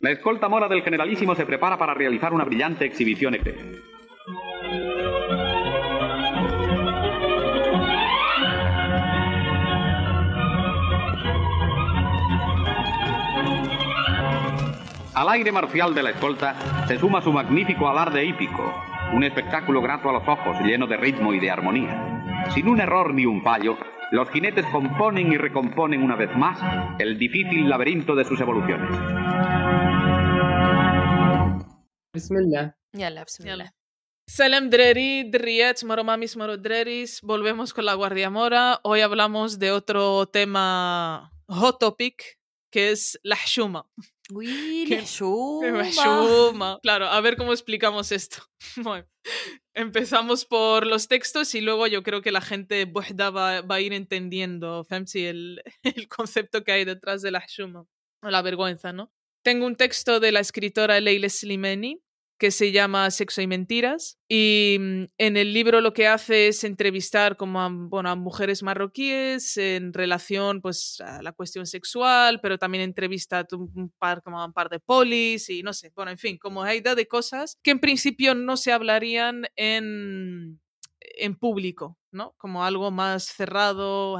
La escolta mora del generalísimo se prepara para realizar una brillante exhibición. Al aire marcial de la escolta se suma su magnífico alarde hípico, un espectáculo grato a los ojos, lleno de ritmo y de armonía. Sin un error ni un fallo, los jinetes componen y recomponen una vez más el difícil laberinto de sus evoluciones. Bismillah. Yalla, bismillah. Salam Dreri, Driet, Moromamis, Morodreris. Volvemos con la Guardia Mora. Hoy hablamos de otro tema hot topic, que es la Shuma. Uy, la Shuma. La Shuma. Claro, a ver cómo explicamos esto. Bueno, empezamos por los textos y luego yo creo que la gente buhda va, va a ir entendiendo Femsi, el, el concepto que hay detrás de la Shuma. O la vergüenza, ¿no? Tengo un texto de la escritora Leila Slimani que se llama Sexo y Mentiras. Y mm, en el libro lo que hace es entrevistar como a, bueno, a mujeres marroquíes en relación pues, a la cuestión sexual, pero también entrevista a un par, como a un par de polis y no sé, bueno, en fin, como hay de cosas que en principio no se hablarían en, en público, ¿no? Como algo más cerrado.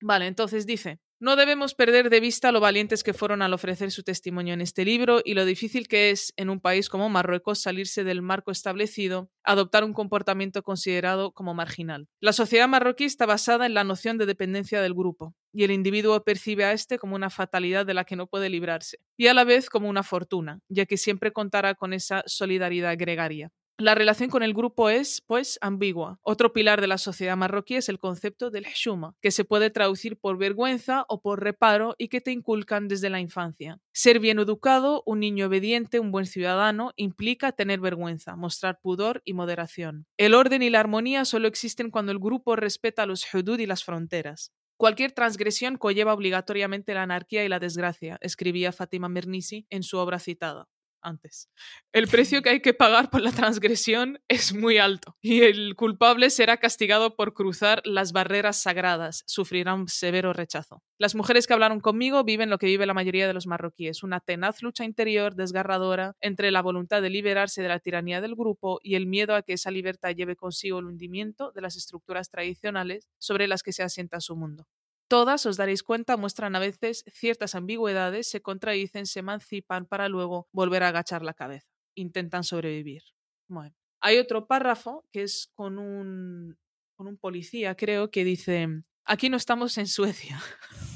Vale, entonces dice, no debemos perder de vista lo valientes que fueron al ofrecer su testimonio en este libro y lo difícil que es en un país como Marruecos salirse del marco establecido, adoptar un comportamiento considerado como marginal. La sociedad marroquí está basada en la noción de dependencia del grupo y el individuo percibe a este como una fatalidad de la que no puede librarse y a la vez como una fortuna, ya que siempre contará con esa solidaridad gregaria. La relación con el grupo es, pues, ambigua. Otro pilar de la sociedad marroquí es el concepto del hshuma, que se puede traducir por vergüenza o por reparo y que te inculcan desde la infancia. Ser bien educado, un niño obediente, un buen ciudadano, implica tener vergüenza, mostrar pudor y moderación. El orden y la armonía solo existen cuando el grupo respeta los hudud y las fronteras. Cualquier transgresión conlleva obligatoriamente la anarquía y la desgracia, escribía Fátima Mernisi en su obra citada antes. El precio que hay que pagar por la transgresión es muy alto y el culpable será castigado por cruzar las barreras sagradas, sufrirá un severo rechazo. Las mujeres que hablaron conmigo viven lo que vive la mayoría de los marroquíes, una tenaz lucha interior desgarradora entre la voluntad de liberarse de la tiranía del grupo y el miedo a que esa libertad lleve consigo el hundimiento de las estructuras tradicionales sobre las que se asienta su mundo. Todas, os daréis cuenta, muestran a veces ciertas ambigüedades, se contradicen, se emancipan para luego volver a agachar la cabeza. Intentan sobrevivir. Bueno. Hay otro párrafo que es con un, con un policía, creo, que dice, aquí no estamos en Suecia.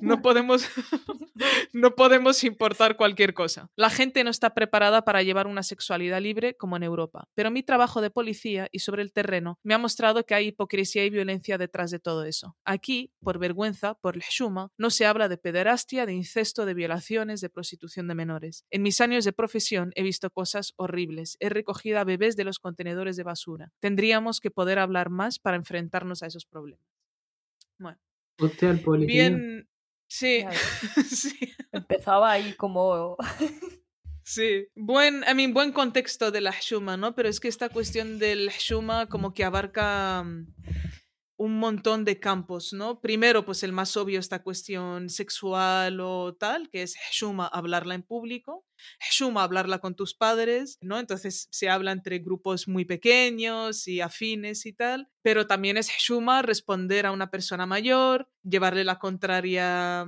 No podemos, no podemos importar cualquier cosa. La gente no está preparada para llevar una sexualidad libre como en Europa, pero mi trabajo de policía y sobre el terreno me ha mostrado que hay hipocresía y violencia detrás de todo eso. Aquí, por vergüenza, por el shuma, no se habla de pederastia, de incesto, de violaciones, de prostitución de menores. En mis años de profesión he visto cosas horribles. He recogido a bebés de los contenedores de basura. Tendríamos que poder hablar más para enfrentarnos a esos problemas. Bueno. Hostia, el policía. Bien, sí, Empezaba ahí como... sí. Buen, I mean, buen contexto de la Hshuma, ¿no? Pero es que esta cuestión del Hshuma como que abarca mm, un montón de campos, ¿no? Primero, pues el más obvio, esta cuestión sexual o tal, que es Hshuma, hablarla en público. Hshuma, hablarla con tus padres, ¿no? Entonces se habla entre grupos muy pequeños y afines y tal, pero también es Hshuma responder a una persona mayor, llevarle la contraria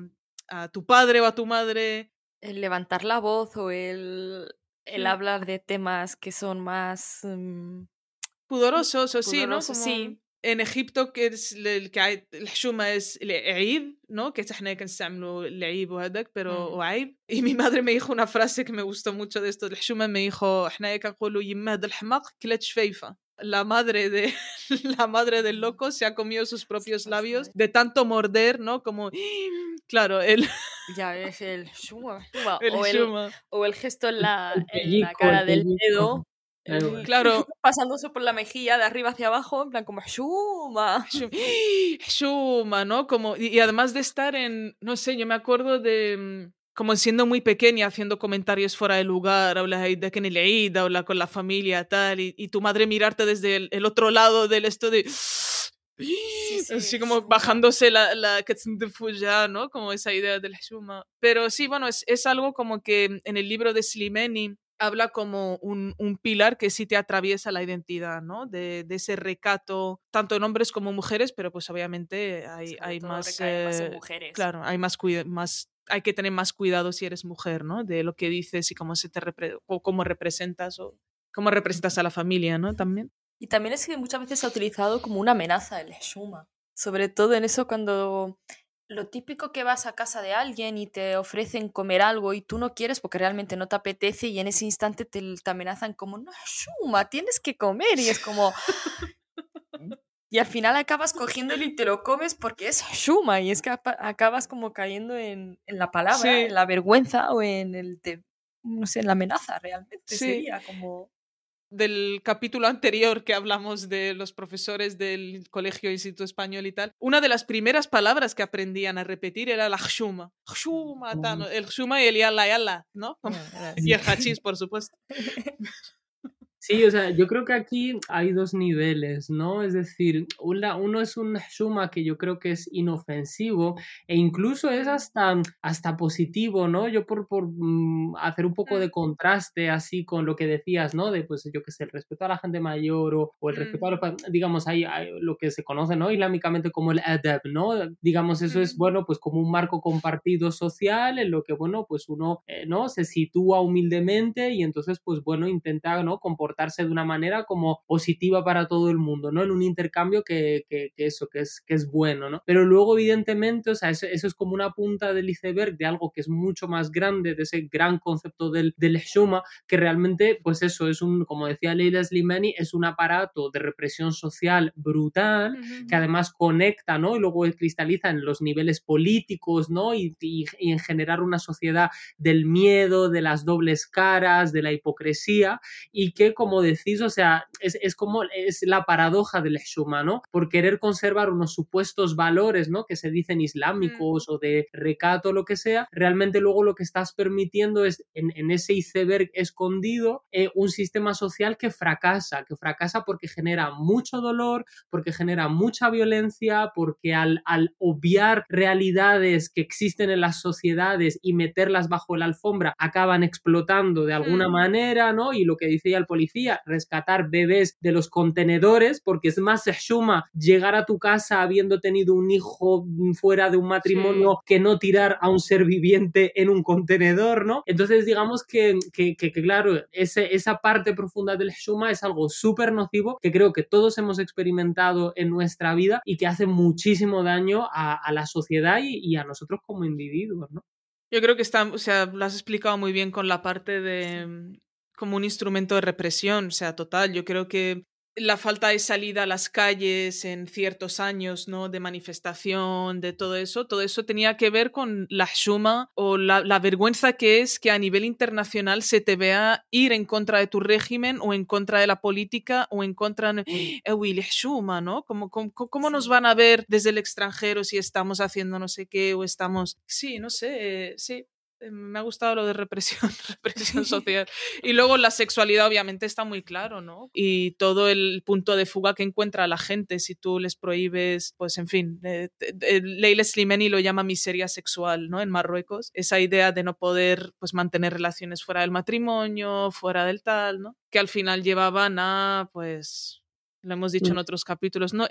a tu padre o a tu madre. el levantar la voz o el, el hablar de temas que son más... mm, Pudorosos o sí, ¿no? Como sí En Egipto que es el que hay الحشومة es العيب, ¿no? Que احنا كنستعملوا العيب وهذاك pero Mm. وعيب y mi madre me dijo una frase que me gustó mucho de esto الحشومة me dijo احنا كنقولوا يما هذا الحماق كلات شفيفة la madre de la madre del loco se ha comido sus propios labios de tanto morder, ¿no? Como claro, el, Ya ves, el shuma, shuma, el o, el, shuma. o el gesto en la, El en la pellizco, cara el del pellizco. dedo. Claro. el- Claro, pasándose por la mejilla de arriba hacia abajo, en plan como shuma. Shum- Shuma, ¿no? Como, y, y además de estar en, no sé, yo me acuerdo de, mm, como siendo muy pequeña, haciendo comentarios fuera de lugar, hablas ahí de que ni leída, habla con la familia, tal, y, y tu madre mirarte desde el, el otro lado del esto de, sí, así como bajándose la, la Fuja, ¿no? Como esa idea del Shuma. Pero sí, bueno, es, es algo como que en el libro de Slimeni habla como un, un pilar que sí te atraviesa la identidad, ¿no? De, de ese recato, tanto en hombres como mujeres, pero pues obviamente hay, más... recae más en eh, mujeres. Claro, hay más, más hay que tener más cuidado si eres mujer, ¿no? De lo que dices y cómo se te repre- o cómo representas o cómo representas a la familia, ¿no? También. Y también es que muchas veces se ha utilizado como una amenaza el Shuma. Sobre todo en eso cuando lo típico que vas a casa de alguien y te ofrecen comer algo y tú no quieres porque realmente no te apetece y en ese instante te, te amenazan como, no, Shuma, tienes que comer. Y es como... Y al final acabas cogiéndolo y te lo comes porque es Shuma y es que acabas como cayendo en, en la palabra, Sí. en la vergüenza o en el... te- no sé, en la amenaza realmente. Sí. Sería como... del capítulo anterior que hablamos de los profesores del Colegio Instituto Español y tal, una de las primeras palabras que aprendían a repetir era la xuma. ¿no? El xuma y el yalla yalla, ¿no? Como- Y el hachís, por supuesto. Sí, o sea, yo creo que aquí hay dos niveles, ¿no? Es decir, una- uno es un Shuma que yo creo que es inofensivo e incluso es hasta, hasta positivo, ¿no? Yo por, por mm, hacer un poco de contraste así con lo que decías, ¿no? De, pues, yo qué sé, el respeto a la gente mayor o, o el respeto a los, digamos, hay, hay lo que se conoce, ¿no? Islámicamente como el adab, ¿no? Digamos, eso es, bueno, pues como un marco compartido social en lo que, bueno, pues uno, eh, ¿no? Se sitúa humildemente y entonces, pues bueno, intenta, ¿no? Comportarse de una manera como positiva para todo el mundo, ¿no? En un intercambio que, que, que eso, que es, que es bueno, ¿no? Pero luego, evidentemente, o sea, eso, eso es como una punta del iceberg de algo que es mucho más grande, de ese gran concepto del, del Shuma, que realmente, pues eso, es un, como decía Leila Slimani, es un aparato de represión social brutal que además conecta, ¿no? Y luego cristaliza en los niveles políticos, ¿no? Y, y- y en generar una sociedad del miedo, de las dobles caras, de la hipocresía, y que, como decís, o sea, es, es como es la paradoja del Shuma, ¿no? Por querer conservar unos supuestos valores, ¿no? Que se dicen islámicos o de recato, lo que sea, realmente luego lo que estás permitiendo es en, en ese iceberg escondido eh, un sistema social que fracasa, que fracasa porque genera mucho dolor, porque genera mucha violencia, porque al, al obviar realidades que existen en las sociedades y meterlas bajo la alfombra, acaban explotando de alguna Hmm. manera, ¿no? Y lo que decía el policía, rescatar bebés de los contenedores, porque es más shuma llegar a tu casa habiendo tenido un hijo fuera de un matrimonio que no tirar a un ser viviente en un contenedor, ¿no? Entonces, digamos que, que, que- que, claro, ese, esa parte profunda del shuma es algo súper nocivo que creo que todos hemos experimentado en nuestra vida y que hace muchísimo daño a, a la sociedad y, y a nosotros como individuos, ¿no? Yo creo que está, o sea, lo has explicado muy bien con la parte de como un instrumento de represión, o sea, total. Yo creo que la falta de salida a las calles en ciertos años, ¿no? De manifestación, de todo eso, todo eso tenía que ver con la shuma o la, la vergüenza que es que a nivel internacional se te vea ir en contra de tu régimen o en contra de la política o en contra de eh, shuma, ¿no? ¿Cómo, cómo, cómo nos van a ver desde el extranjero si estamos haciendo no sé qué o estamos... Sí, no sé, eh, sí. Eh, Me ha gustado lo de represión, represión social. Y luego la sexualidad obviamente está muy claro, ¿no? Y todo el punto de fuga que encuentra la gente si tú les prohíbes, pues en fin, eh, eh, eh, Leila Slimani lo llama miseria sexual, ¿no? En Marruecos, esa idea de no poder pues mantener relaciones fuera del matrimonio, fuera del tal, ¿no? Que al final llevaban a, pues, lo hemos dicho en Mm. otros capítulos, ¿no?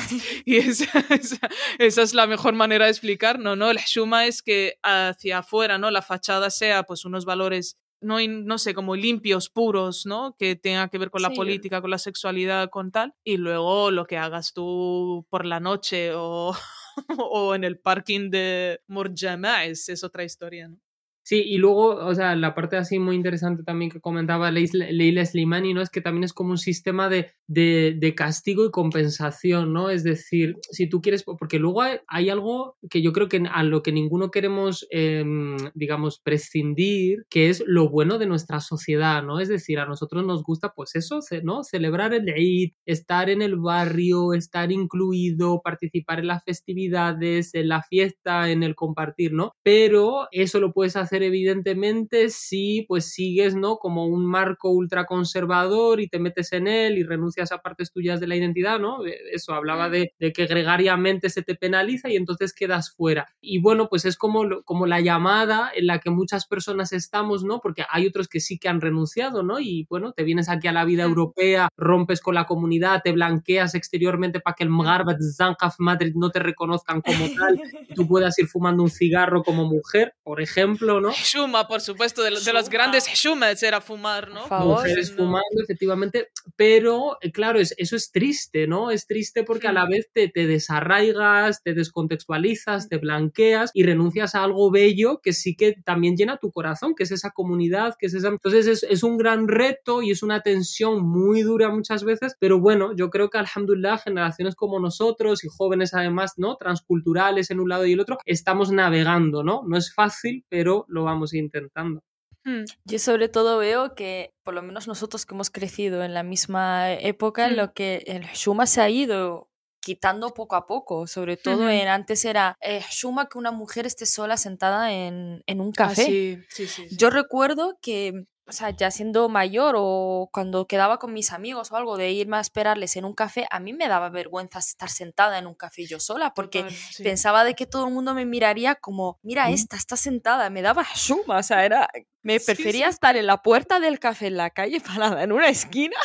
Y esa, esa- esa es la mejor manera de explicar, ¿no? ¿no? El shuma es que hacia afuera, ¿no? La fachada sea pues unos valores, no, no sé, como limpios, puros, ¿no? Que tenga que ver con la Sí. política, con la sexualidad, con tal. Y luego lo que hagas tú por la noche o, o en el parking de Morjama es, es otra historia, ¿no? Sí, y luego, o sea, la parte así muy interesante también que comentaba Leila Slimani, ¿no? Es que también es como un sistema de, de, de castigo y compensación, ¿no? Es decir, si tú quieres, porque luego hay, hay algo que yo creo que a lo que ninguno queremos, em, digamos, prescindir, que es lo bueno de nuestra sociedad, ¿no? Es decir, a nosotros nos gusta, pues eso, ¿no? Celebrar el Eid, estar en el barrio, estar incluido, participar en las festividades, en la fiesta, en el compartir, ¿no? Pero eso lo puedes hacer hacer evidentemente si pues sigues, ¿no? Como un marco ultraconservador y te metes en él y renuncias a partes tuyas de la identidad, ¿no? Eh, eso hablaba de, de que gregariamente se te penaliza y entonces quedas fuera. Y bueno, pues es como, como la llamada en la que muchas personas estamos, ¿no? Porque hay otros que sí que han renunciado, ¿no? Y bueno, te vienes aquí a la vida europea, rompes con la comunidad, te blanqueas exteriormente para que el Mgarbat Zankaf Madrid no te reconozcan como tal tú puedas ir fumando un cigarro como mujer, por ejemplo, ¿no? Shuma, por supuesto, de, de grandes Shumas era fumar, ¿no? Mujeres No. fumando, efectivamente, pero eh, claro, es- eso es triste, ¿no? Es triste porque a la vez te, te desarraigas, te descontextualizas, te blanqueas y renuncias a algo bello que sí que también llena tu corazón, que es esa comunidad, que es esa... Entonces es, es un gran reto y es una tensión muy dura muchas veces, pero bueno, yo creo que alhamdulillah, generaciones como nosotros y jóvenes además, ¿no? Transculturales en un lado y el otro, estamos navegando, ¿no? No es fácil, pero lo vamos intentando. Hmm. Yo sobre todo veo que, por lo menos nosotros que hemos crecido en la misma época, en Mm. lo que el Shuma se ha ido quitando poco a poco, sobre todo en antes era eh, Shuma que una mujer esté sola sentada en, en un café. sí, sí, sí, sí. Yo recuerdo que, o sea, ya siendo mayor o cuando quedaba con mis amigos o algo de irme a esperarles en un café, a mí me daba vergüenza estar sentada en un café yo sola porque Total, sí. pensaba de que todo el mundo me miraría como, mira, Mm. esta está sentada, me daba shuma, o sea, era, me Sí, prefería sí. estar en la puerta del café en la calle parada en una esquina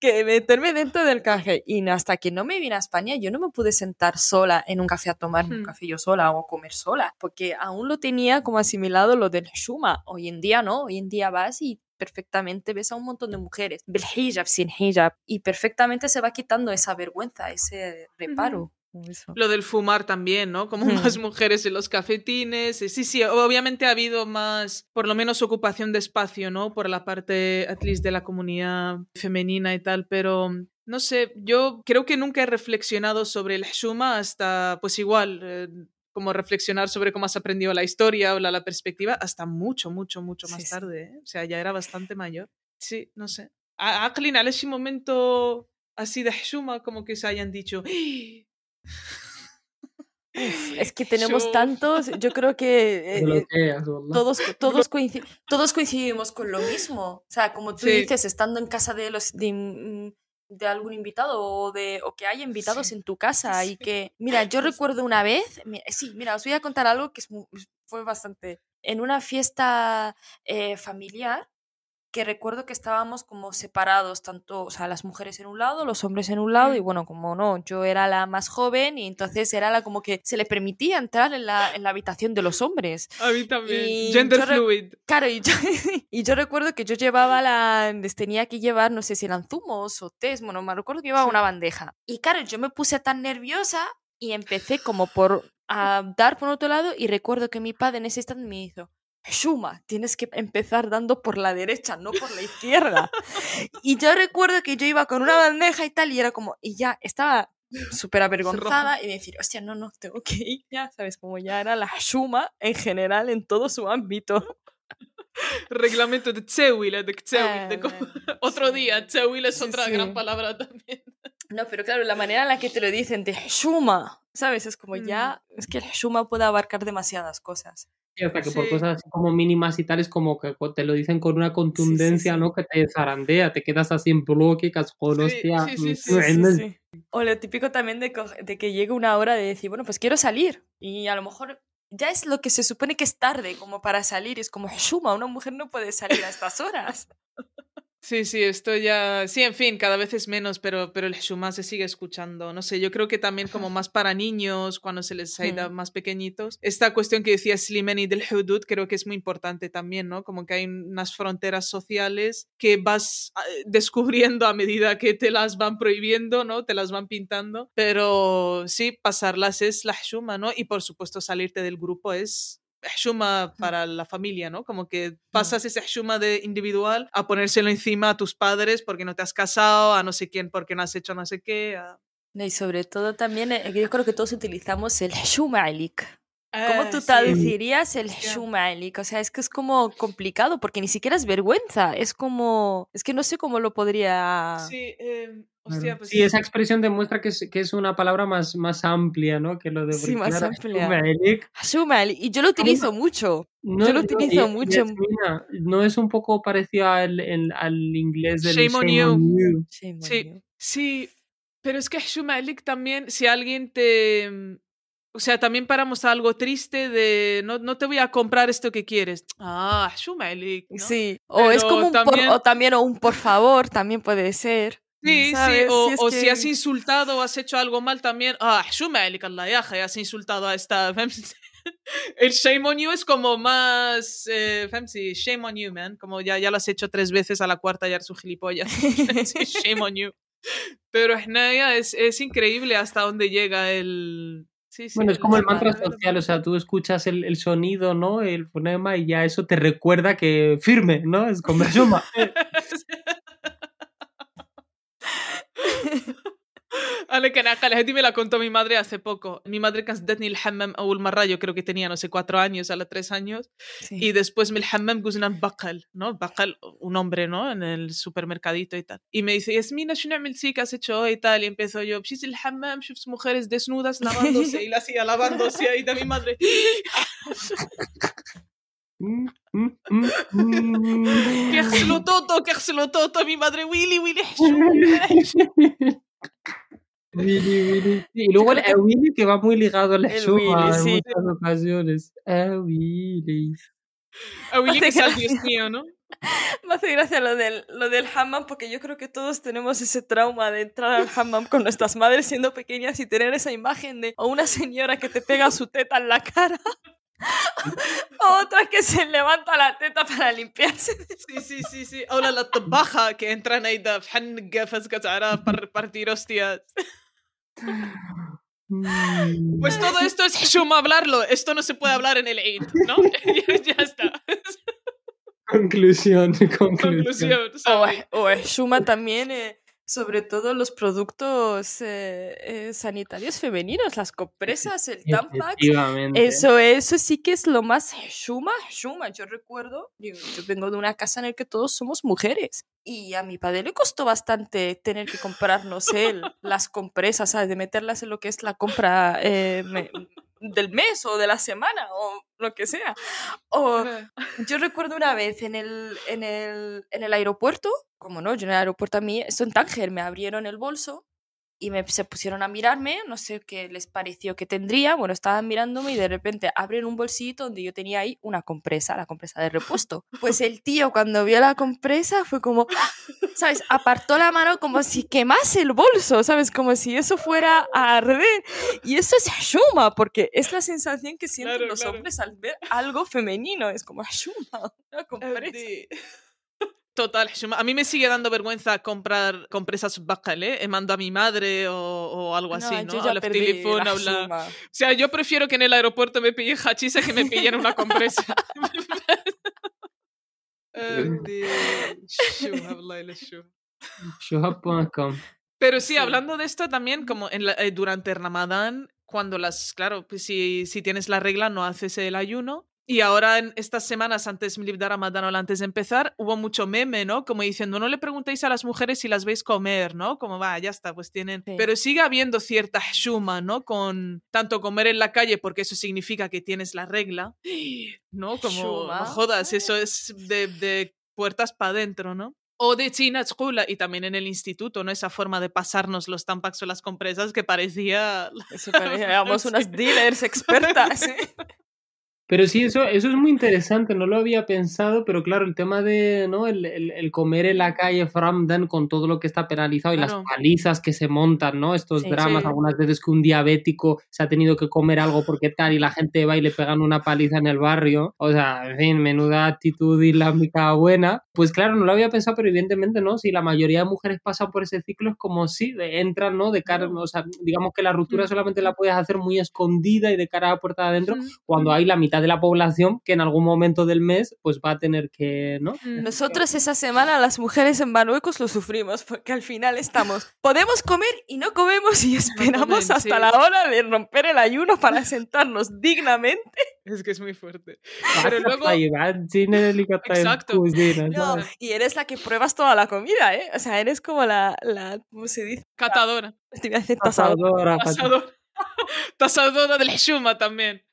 que meterme dentro del café. Y hasta que no me vine a España, yo no me pude sentar sola en un café a tomar un Hmm. café yo sola o a comer sola, porque aún lo tenía como asimilado lo del shuma. Hoy en día no, hoy en día vas y perfectamente ves a un montón de mujeres, bil hijab, sin hijab, y perfectamente se va quitando esa vergüenza, ese reparo. Eso. Lo del fumar también, ¿no? Como Hmm. más mujeres en los cafetines. Sí, sí, obviamente ha habido más, por lo menos, ocupación de espacio, ¿no? Por la parte, at least, de la comunidad femenina y tal, pero no sé, yo creo que nunca he reflexionado sobre el Shuma hasta, pues igual, eh, como reflexionar sobre cómo has aprendido la historia o la, la perspectiva, hasta mucho, mucho, mucho más Sí, tarde, ¿eh? O sea, ya era bastante mayor. Sí, no sé. A- Aqlin, ¿al ese momento así de Shuma, como que se hayan dicho... "¡Ah!". Es que tenemos Yo- tantos, yo creo que eh, bloqueas, todos, todos, coinci- todos coincidimos con lo mismo. O sea, como tú Sí. dices, estando en casa de los de, de algún invitado o de o que haya invitados Sí. en tu casa y que, mira, yo recuerdo una vez, sí, mira, os voy a contar algo que es fue bastante en una fiesta eh, familiar que recuerdo que estábamos como separados, tanto, o sea, las mujeres en un lado, los hombres en un lado, y bueno, como no, yo era la más joven y entonces era la como que se le permitía entrar en la, en la habitación de los hombres. A mí también. Y Gender fluid. Claro, y yo, y yo recuerdo que yo llevaba la. Les tenía que llevar, no sé si eran zumos o tés, bueno, me recuerdo que llevaba Sí. una bandeja. Y claro, yo me puse tan nerviosa y empecé como por a dar por otro lado. Y recuerdo que mi padre en ese instante me hizo. Shuma, tienes que empezar dando por la derecha, no por la izquierda. y yo recuerdo que yo iba con una bandeja y tal, y era como, y ya estaba súper avergonzada y decir, hostia, no, no, tengo que ir ya, ¿sabes? Como ya era la Shuma en general en todo su ámbito. Reglamento de Tsewil, de Ah, co- bueno, Otro sí. día, Tsewil es Sí, otra sí. gran palabra también. No, pero claro, la manera en la que te lo dicen de Shuma, ¿sabes? Es como ya, es que el Shuma puede abarcar demasiadas cosas. Y hasta que por Sí. cosas así como mínimas y tales, como que te lo dicen con una contundencia, sí. ¿no? Que te zarandea, te quedas así en bloque, Sí, hostia. sí, sí, mm, sí, sí, sí. O lo típico también de, de que llega una hora de decir, bueno, pues quiero salir. Y a lo mejor ya es lo que se supone que es tarde como para salir. Es como, Shuma, una mujer no puede salir a estas horas. Sí, sí, esto ya. Sí, en fin, cada vez es menos, pero, pero el Shuma se sigue escuchando. No sé, yo creo que también, como más para niños, cuando se les ha ido más pequeñitos, esta cuestión que decía Slimani del Hudud, creo que es muy importante también, ¿no? Como que hay unas fronteras sociales que vas eh, descubriendo a medida que te las van prohibiendo, ¿no? Te las van pintando. Pero sí, pasarlas es la Shuma, ¿no? Y por supuesto, salirte del grupo es Shuma para la familia, ¿no? Como que pasas ese Shuma de individual a ponérselo encima a tus padres porque no te has casado, a no sé quién porque no has hecho no sé qué. a- y sobre todo también, eh, yo creo que todos utilizamos el Shumalik. ¿Cómo Ah, tú sí. traducirías el Hostia. Shumalik? O sea, es que es como complicado porque ni siquiera es vergüenza. Es como. Es que no sé cómo lo podría. Sí, eh. Hostia, pues Sí, esa expresión demuestra que es, que es una palabra más, más amplia, ¿no? Que lo de Sí, más amplia. Shumalik. Y yo lo utilizo mucho. No, Yo lo no, utilizo y- y mucho. Yasmina, ¿no es un poco parecido al, el- al inglés del Shame on you. you? Shame on Sí, you. sí, pero es que Shumalik también, si alguien te... O sea, también para mostrar algo triste de no, no te voy a comprar esto que quieres. Ah, Shumalik. ¿no? Sí. O es Pero como un también- por, o también o un por favor, también puede ser. Sí, ¿sabes? sí, o, si, o que... si, has insultado o has hecho algo mal también, ah, ya has insultado a esta... El shame on you es como más... Eh, fancy, shame on you, man, como ya, ya lo has hecho tres veces a la cuarta ya eres un gilipollas. shame on you. Pero es, es increíble hasta dónde llega el, Sí, sí, bueno, es como el mantra social, o sea, tú escuchas el, el, sonido, ¿no? El fonema y ya eso te recuerda que firme, ¿no? Es como Shuma. Ale que nada, هذه me la contó mi madre hace poco. Mi madre كانت الحمام أول مرة, yo creo que tenía, no sé, cuatro años, a los tres años. Sí. Y después me el hammam قلنا البقل, ¿no? Baqal, un hombre, ¿no? En el supermercadito y tal. Y me dice, Yasmina, شو نعمل sí que has hecho hoy y tal? Y empiezo yo, مشيت الحمام, شفت mujeres desnudas lavándose y la hacía lavándose ahí de mi madre. Mm, mm, mm, mm. que يغسلوا toto, que يغسلوا toto. Mi madre, Willy, Willy, حشوم. Willy, Willy. Y luego el. Willy que va muy ligado a la el sí. en muchas ocasiones. A Willy. A Willy que es Dios mío, ¿no? Me hace gracia lo del, lo del hammam porque yo creo que todos tenemos ese trauma de entrar al hammam con nuestras madres siendo pequeñas y tener esa imagen de o una señora que te pega su teta en la cara o otra que se levanta la teta para limpiarse. Sí, sí, sí, sí. O la, la que entran ahí de para partir hostias. Mm. Pues todo esto es Hishuma hablarlo. Esto no se puede hablar en el Eid, ¿no? ya, ya está. Conclusión, conclusión. Conclusión. O, o Shuma también, eh, sobre todo los productos eh, eh, sanitarios femeninos, las compresas, el Tampax. Eso, eso sí que es lo más Shuma, Shuma. Yo recuerdo, yo vengo de una casa en la que todos somos mujeres. Y a mi padre le costó bastante tener que comprarnos él las compresas, ¿sabes? De meterlas en lo que es la compra eh, me- del mes o de la semana o lo que sea. O yo recuerdo una vez en el, en el, en el aeropuerto, como no, yo en el aeropuerto a mí, esto en Tánger, me abrieron el bolso y me, se pusieron a mirarme, no sé qué les pareció que tendría, bueno, estaban mirándome y de repente abren un bolsito donde yo tenía ahí una compresa, la compresa de repuesto. Pues el tío cuando vio la compresa fue como. ¿sabes? Apartó la mano como si quemase el bolso, ¿sabes? Como si eso fuera a arder. Y eso es shuma, porque es la sensación que sienten Claro, los claro. hombres al ver algo femenino, es como shuma, una compresa. Total. A mí me sigue dando vergüenza comprar compresas baqal, ¿eh? Mando a mi madre o, o algo así, ¿no? yo ya Al perdí teléfono, la habla-. O sea, yo prefiero que en el aeropuerto me pillen hachís a que me pillen una compresa. Pero sí, Sí. hablando de esto también, como en la- eh, durante el Ramadán, cuando las, claro, pues si, si tienes la regla no haces el ayuno. Y ahora en estas semanas antes de Ramadán o antes de empezar, hubo mucho meme, ¿no? Como diciendo, no le preguntéis a las mujeres si las veis comer, ¿no? Como va, ya está, pues tienen... Sí. Pero sigue habiendo cierta shuma, ¿no? Con tanto comer en la calle, porque eso significa que tienes la regla, ¿no? Como, Shuma. no jodas, eso es de, de puertas para adentro, ¿no? O de China Tzkula, y también en el instituto, ¿no? Esa forma de pasarnos los tampax o las compresas que parecía... Eso parecía, éramos unas dealers expertas, ¿eh? Pero sí, eso, eso es muy interesante, no lo había pensado, pero claro, el tema de ¿no? el, el- el comer en la calle Framden con todo lo que está penalizado y Claro. las palizas que se montan, ¿no? Estos Sí, dramas, sí. algunas veces que un diabético se ha tenido que comer algo porque tal y la gente va y le pegan una paliza en el barrio. O sea, en fin, menuda actitud islámica buena. Pues claro, no lo había pensado, pero evidentemente, ¿no? Si la mayoría de mujeres pasan por ese ciclo, es como si entran, ¿no? De cara, o sea, digamos que la ruptura Mm. solamente la puedes hacer muy escondida y de cara a la puerta de adentro, cuando hay la mitad mitad de la población que en algún momento del mes pues va a tener que, ¿no? Mm. Nosotros esa semana las mujeres en Marruecos lo sufrimos porque al final estamos, podemos comer y no comemos y esperamos comen, hasta sí. la hora de romper el ayuno para sentarnos dignamente. Es que es muy fuerte. Pero luego, Exacto. No, y eres la que pruebas toda la comida, ¿eh? O sea, eres como la, la ¿cómo se dice? catadora. Te iba a decir tasadora. Tasadora, Tasadora. Tasadora del Shuma también.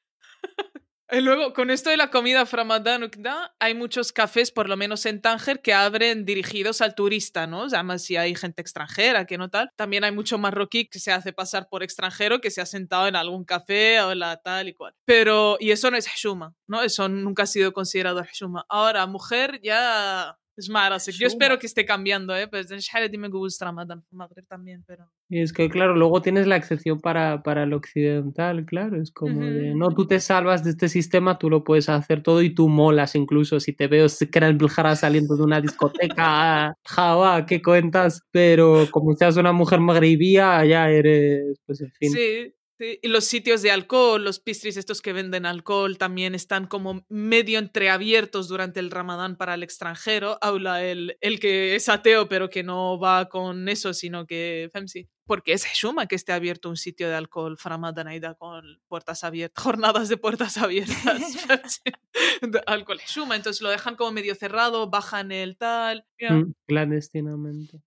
Y luego, con esto de la comida Framadan Ukda, hay muchos cafés, por lo menos en Tánger, que abren dirigidos al turista, ¿no? O sea, Además, si hay gente extranjera, que no tal. También hay mucho marroquí que se hace pasar por extranjero, que se ha sentado en algún café o la tal y cual. Pero, y eso no es Hshuma, ¿no? Eso nunca ha sido considerado Hshuma. Ahora, mujer ya... Es más, yo espero que esté cambiando, ¿eh? Pues en Shahada me gusta Maghreb también, pero... Y es que, claro, luego tienes la excepción para, para el occidental, claro, es como de, no, tú te salvas de este sistema, tú lo puedes hacer todo y tú molas incluso, si te veo Biljara saliendo de una discoteca, jawa, ¿qué cuentas? Pero como seas una mujer magrebía, ya eres, pues en fin. Sí, sí. Y los sitios de alcohol, los pistris estos que venden alcohol también están como medio entreabiertos durante el ramadán para el extranjero. Habla el, el que es ateo pero que no va con eso, sino que, femsi, porque es Shuma que esté abierto un sitio de alcohol Ramadán Aida con puertas abiertas, jornadas de puertas abiertas. de alcohol Shuma, entonces lo dejan como medio cerrado, bajan el tal. Mm, clandestinamente.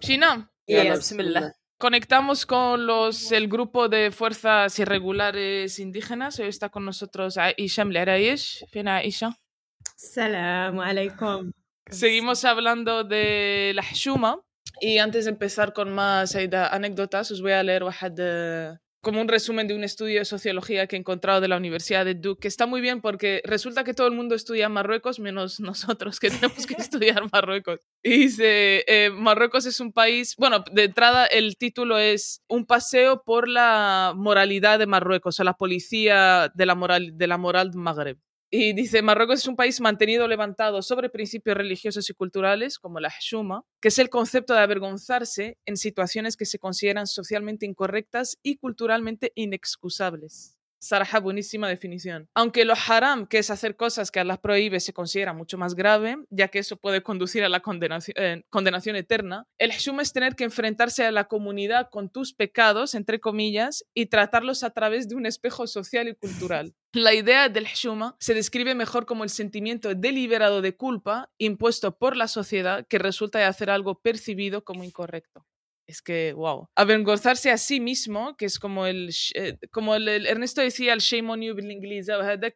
China. Bismillah. Conectamos con los, el grupo de fuerzas irregulares indígenas. Hoy está con nosotros Aisha Mlerayesh. Fina Aisha. Salam alaikum. Seguimos hablando de la Hshuma. Y antes de empezar con más Aida, anécdotas, os voy a leer wahad, eh, como un resumen de un estudio de sociología que he encontrado de la Universidad de Duke, que está muy bien porque resulta que todo el mundo estudia Marruecos, menos nosotros que tenemos que estudiar Marruecos. Y dice, eh, Marruecos es un país, bueno, de entrada el título es Un paseo por la moralidad de Marruecos, o la policía de la moral, de la moral Magreb. Y dice, Marruecos es un país mantenido levantado sobre principios religiosos y culturales, como la Hshuma, que es el concepto de avergonzarse en situaciones que se consideran socialmente incorrectas y culturalmente inexcusables. Saraja, buenísima definición. Aunque lo haram, que es hacer cosas que Allah prohíbe, se considera mucho más grave, ya que eso puede conducir a la condenación, eh, condenación eterna, el Hshum es tener que enfrentarse a la comunidad con tus pecados, entre comillas, y tratarlos a través de un espejo social y cultural. La idea del Hshuma se describe mejor como el sentimiento deliberado de culpa impuesto por la sociedad que resulta de hacer algo percibido como incorrecto. Es que, wow. Avergonzarse a sí mismo, que es como el, eh, como el, Ernesto decía, el shame on you en inglés,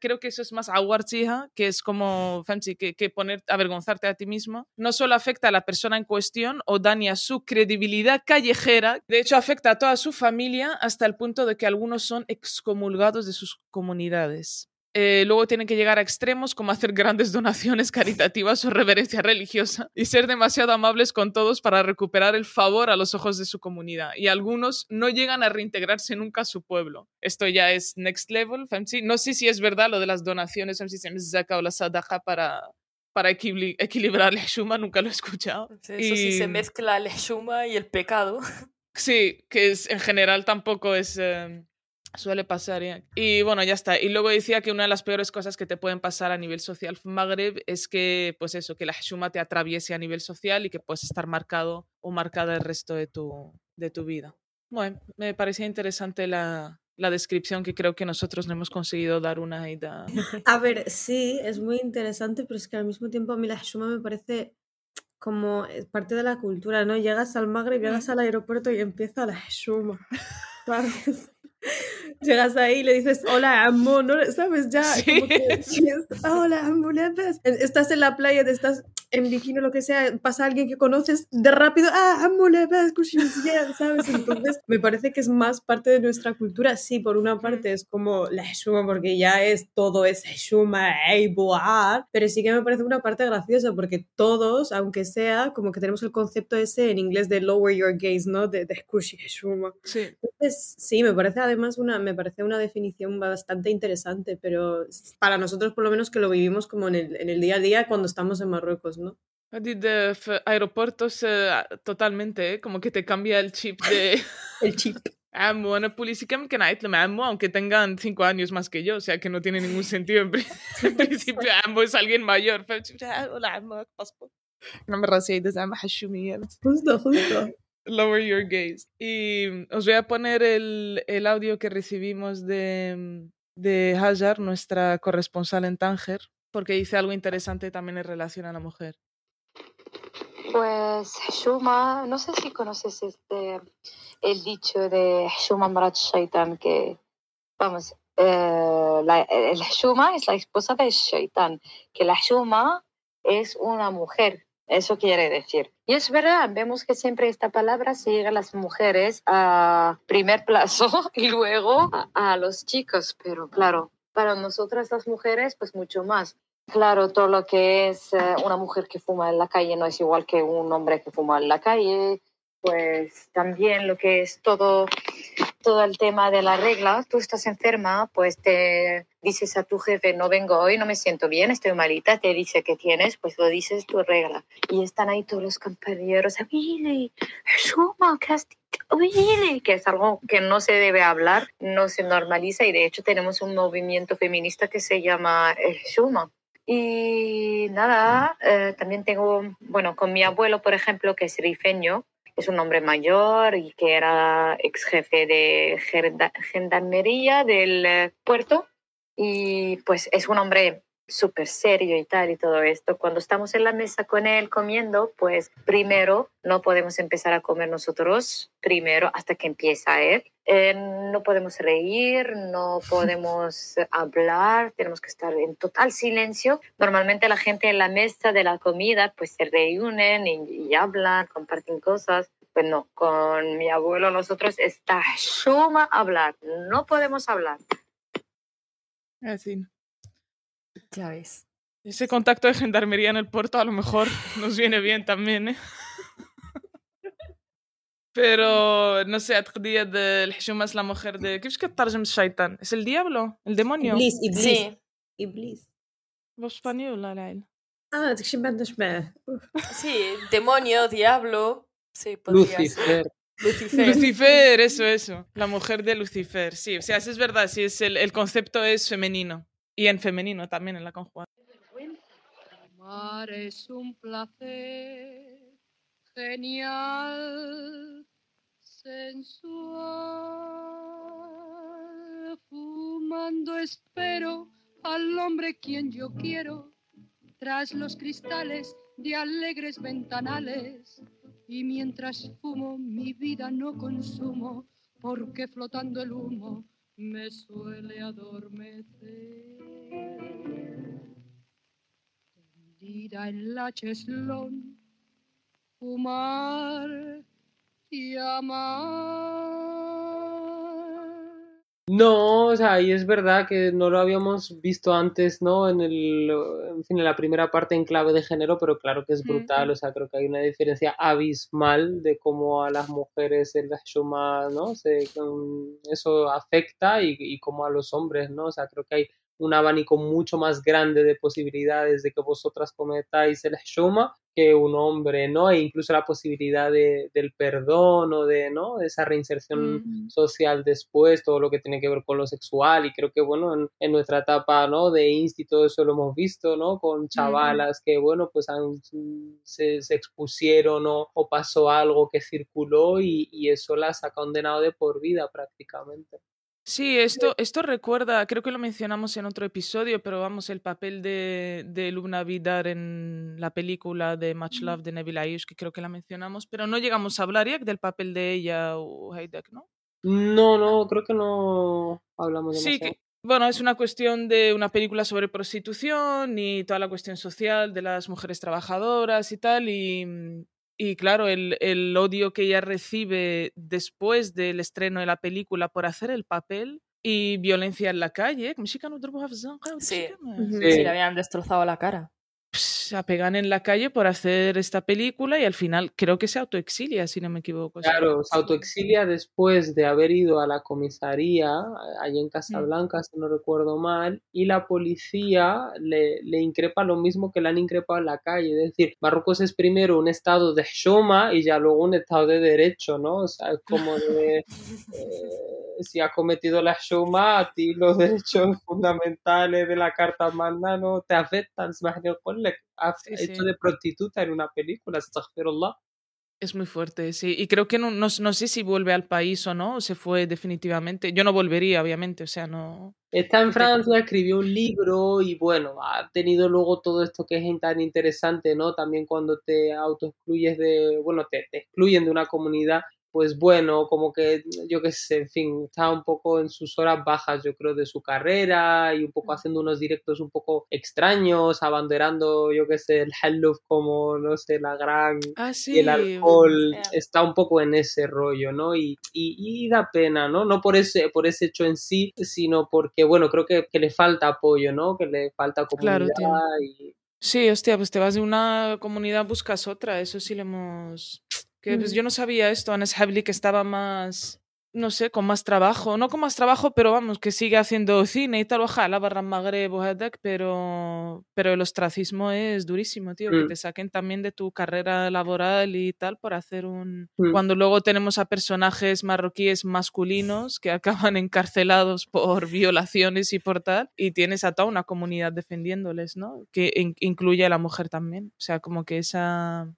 creo que eso es más awartija, que es como, fancy, que, que poner, avergonzarte a ti mismo. No solo afecta a la persona en cuestión o daña su credibilidad callejera, de hecho afecta a toda su familia hasta el punto de que algunos son excomulgados de sus comunidades. Eh, luego tienen que llegar a extremos como hacer grandes donaciones caritativas o reverencia religiosa y ser demasiado amables con todos para recuperar el favor a los ojos de su comunidad. Y algunos no llegan a reintegrarse nunca a su pueblo. Esto ya es next level. Femsi. No sé si es verdad lo de las donaciones, femsi, si es zaka o la sadaqa para, para equili- equilibrar la shuma, nunca lo he escuchado. Eso sí se mezcla el shuma y el pecado. Sí, que es, en general tampoco es... eh, suele pasar, ya. Y bueno, ya está. Y luego decía que una de las peores cosas que te pueden pasar a nivel social en Magreb es que, pues eso, que la Hshuma te atraviese a nivel social y que puedes estar marcado o marcada el resto de tu, de tu vida. Bueno, me parecía interesante la, la descripción que creo que nosotros no hemos conseguido dar una idea. A ver, sí, es muy interesante, pero es que al mismo tiempo a mí la Shuma me parece como es parte de la cultura, ¿no? Llegas al Magreb, llegas al aeropuerto y empieza la Shuma. Llegas ahí y le dices, hola, amo, ¿no? ¿Sabes? Ya, Sí, como que, hola, amo. Estás en la playa, te estás en bikini o lo que sea, pasa alguien que conoces, de rápido, ah, amo la ¿sabes? Entonces, me parece que es más parte de nuestra cultura. Sí, por una parte es como la Shuma, porque ya es todo es Shuma, boar, pero sí que me parece una parte graciosa, porque todos, aunque sea, como que tenemos el concepto ese en inglés de lower your gaze, ¿no? De, de Shuma. Sí. Entonces, sí, me parece además una, me parece una definición bastante interesante, pero para nosotros por lo menos que lo vivimos como en el, en el día a día cuando estamos en Marruecos, ¿no? De aeropuertos eh, totalmente, ¿eh? como que te cambia el chip de... el chip. Amo, una policía que me amo, aunque tengan cinco años más que yo, o sea que no tiene ningún sentido. En, principio, amo es alguien mayor. No me rasé Justo, justo. Lower your gaze. Y os voy a poner el, el audio que recibimos de, de Hajar, nuestra corresponsal en Tánger, porque dice algo interesante también en relación a la mujer. Pues Shuma, no sé si conoces este el dicho de Shuma Marat Shaitan, que vamos, eh, la, el Shuma es la esposa de Shaitan, que la Shuma es una mujer, eso quiere decir. Y es verdad, vemos que siempre esta palabra se llega a las mujeres a primer plazo y luego a los chicos, pero claro, para nosotras las mujeres, pues mucho más. Claro, todo lo que es eh, una mujer que fuma en la calle no es igual que un hombre que fuma en la calle. Pues también lo que es todo, todo el tema de la regla. Tú estás enferma, pues te dices a tu jefe, no vengo hoy, no me siento bien, estoy malita, te dice que tienes, pues lo dices tu regla. Y están ahí todos los compañeros, Billy, suma, Billy, que es algo que no se debe hablar, no se normaliza y de hecho tenemos un movimiento feminista que se llama el Shuma y nada, eh, también tengo, bueno, con mi abuelo, por ejemplo, que es rifeño, es un hombre mayor y que era ex jefe de gendarmería del eh, puerto. Y pues es un hombre súper serio y tal y todo esto. Cuando estamos en la mesa con él comiendo, pues primero no podemos empezar a comer nosotros, primero hasta que empieza él. Eh, no podemos reír, no podemos hablar, tenemos que estar en total silencio. Normalmente la gente en la mesa de la comida pues se reúnen y, hablan, comparten cosas. Pues no, con mi abuelo nosotros está suma hablar, no podemos hablar. Así. Ya ves. Ese contacto de gendarmería en el puerto a lo mejor nos viene bien también, ¿eh? Pero no sé, día del Hishuma es la mujer de. ¿Qué es que tarjem shaitan? ¿Es el diablo? ¿El demonio? Iblis, Iblis. Sí. Iblis. Los español, la Ah, ik ben dus Sí, demonio, diablo. Sí, podría Lucifer. Lucifer. Lucifer, eso, eso. La mujer de Lucifer, sí. O sea, es verdad, sí, es el, el concepto es femenino. Y en femenino también en la conjugación. Amar es un placer genial, sensual. Fumando espero al hombre quien yo quiero, tras los cristales de alegres ventanales. Y mientras fumo mi vida no consumo, porque flotando el humo me suele adormecer. Tendida en la cheslón, fumar y amar. No, o sea, y es verdad que no lo habíamos visto antes, ¿no? En el, en fin, en la primera parte en clave de género, pero claro que es brutal, o sea, creo que hay una diferencia abismal de cómo a las mujeres el Shuma, ¿no? Se, eso afecta y, y cómo a los hombres, ¿no? O sea, creo que hay un abanico mucho más grande de posibilidades de que vosotras cometáis el shuma que un hombre, ¿no? E incluso la posibilidad de, del perdón o de, ¿no? esa reinserción social después, todo lo que tiene que ver con lo sexual y creo que, bueno, en, nuestra etapa, ¿no? De insti todo eso lo hemos visto, ¿no? Con chavalas que, bueno, pues se, expusieron o, o, pasó algo que circuló y, y eso las ha condenado de por vida prácticamente. Sí, esto, esto recuerda, creo que lo mencionamos en otro episodio, pero vamos, el papel de, de Lubna Vidar en la película de Much Love de Neville Ayush, que creo que la mencionamos, pero no llegamos a hablar ya del papel de ella o Haidek, ¿no? No, no, creo que no hablamos de Sí, que, Bueno, es una cuestión de una película sobre prostitución y toda la cuestión social de las mujeres trabajadoras y tal. Y, mm, y claro, el, el odio que ella recibe después del estreno de la película por hacer el papel y violencia en la calle. Sí, Sí. sí, le habían destrozado la cara. Se apegan en la calle por hacer esta película y al final creo que se autoexilia, si no me equivoco. Claro, se autoexilia después de haber ido a la comisaría, allí en Casablanca, si no recuerdo mal, y la policía le, le increpa lo mismo que le han increpado en la calle. Es decir, Marruecos es primero un estado de Shoma y ya luego un estado de derecho, ¿no? O sea, es como de. eh, si has cometido la Shoma, a ti los derechos fundamentales de la Carta Magna no te afectan. Sí, hecho sí. de prostituta en una película, astaghfirullah. Es muy fuerte, sí. Y creo que no, no, no sé si vuelve al país o no, o se fue definitivamente. Yo no volvería, obviamente, o sea, no. Está en Francia, escribió un libro y bueno, ha tenido luego todo esto que es tan interesante, ¿no? También cuando te autoexcluyes de, bueno, te, te excluyen de una comunidad, pues bueno, como que yo qué sé, en fin, está un poco en sus horas bajas, yo creo, de su carrera y un poco haciendo unos directos un poco extraños, abanderando, yo qué sé, el Helluf como, no sé, la gran Ah, y sí. el alcohol Yeah. está un poco en ese rollo, ¿no? Y, y, y da pena, ¿no? No por ese, por ese hecho en sí, sino porque, bueno, creo que, que le falta apoyo, ¿no? Que le falta comunidad y... Sí, hostia, pues te vas de una comunidad, buscas otra. Eso sí le hemos. Que pues yo no sabía esto, Anes Habli, que estaba más. No sé, con más trabajo. No con más trabajo, pero vamos, que sigue haciendo cine y tal. Ojalá, barra Magreb pero. Pero el ostracismo es durísimo, tío. Que Mm. te saquen también de tu carrera laboral y tal por hacer un. Mm. Cuando luego tenemos a personajes marroquíes masculinos que acaban encarcelados por violaciones y por tal, y tienes a toda una comunidad defendiéndoles, ¿no? Que in- incluye a la mujer también. O sea, como que esa.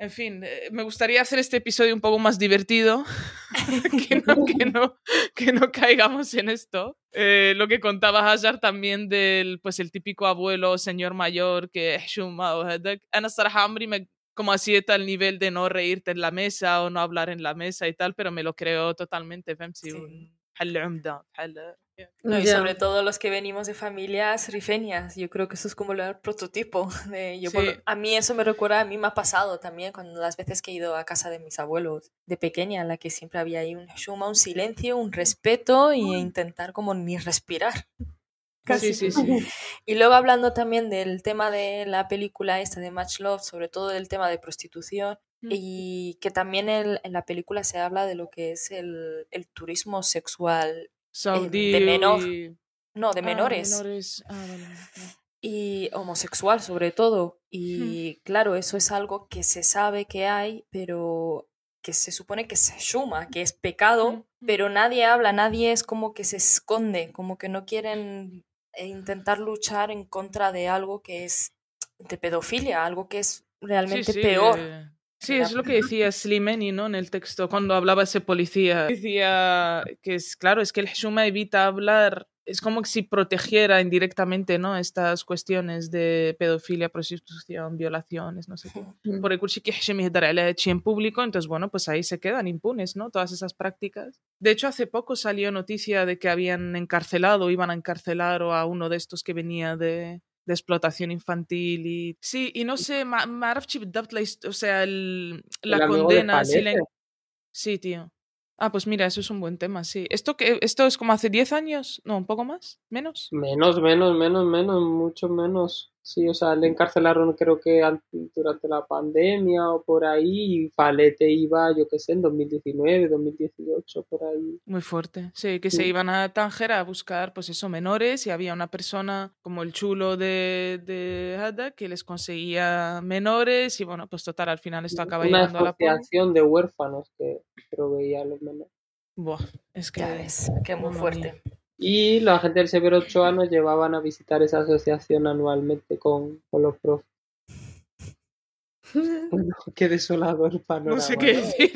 En fin, eh, me gustaría hacer este episodio un poco más divertido, que, no, que, no, que, no, caigamos en esto. Eh, lo que contaba Hajar también del pues, el típico abuelo, señor mayor, que Ana Sarhamri me como así tal nivel de no reírte en la mesa o no hablar en la mesa y tal, pero me lo creo totalmente, Femsi. Sí. No, y yeah. sobre todo los que venimos de familias rifeñas, yo creo que eso es como el prototipo. De, yo sí. por, a mí eso me recuerda, a mí me ha pasado también cuando las veces que he ido a casa de mis abuelos de pequeña, en la que siempre había ahí un shuma, un silencio, un respeto y intentar como ni respirar. Casi. Sí, sí, sí. Y luego hablando también del tema de la película esta de Match Love, sobre todo del tema de prostitución, y que también el, en la película se habla de lo que es el, el turismo sexual Saudí de menor. no, de Ah, menores. Ah, vale, vale. y homosexual sobre todo. Y claro, eso es algo que se sabe que hay, pero que se supone que se suma, que es pecado, pero nadie habla, nadie es como que se esconde, como que no quieren eh, intentar luchar en contra de algo que es de pedofilia, algo que es realmente peor. eh, Sí, es lo que decía Slimeni, ¿no? En el texto, cuando hablaba ese policía. Decía que es, claro, es que el Heshuma evita hablar. Es como si protegiera indirectamente, ¿no? Estas cuestiones de pedofilia, prostitución, violaciones, no sé qué. Mm. Por el curso que en público, entonces, bueno, pues ahí se quedan impunes, ¿no? Todas esas prácticas. De hecho, hace poco salió noticia de que habían encarcelado, o iban a encarcelar a uno de estos que venía de, de explotación infantil y... Sí, y no sé, Marafchip dubbed o sea, el, la condena. Sí, sí, tío. Ah, pues mira, eso es un buen tema, sí. ¿Esto, que, esto es como hace 10 años? No, un poco más, menos. Menos, menos, menos, menos, mucho menos. Sí, o sea, le encarcelaron creo que an- durante la pandemia o por ahí y Falete iba, yo qué sé, en 2019, 2018, por ahí. muy fuerte sí que se iban a Tánger a buscar pues eso menores y había una persona como el chulo de de Hada que les conseguía menores y bueno pues total al final esto acaba Una llegando a la asociación de huérfanos que proveía a los menores. Buah, es que Ya ves, que muy fuerte. Y la gente del Severo Ochoa nos llevaban a visitar esa asociación anualmente con, con los profes. Bueno, qué desolador el panorama. no sé qué decir.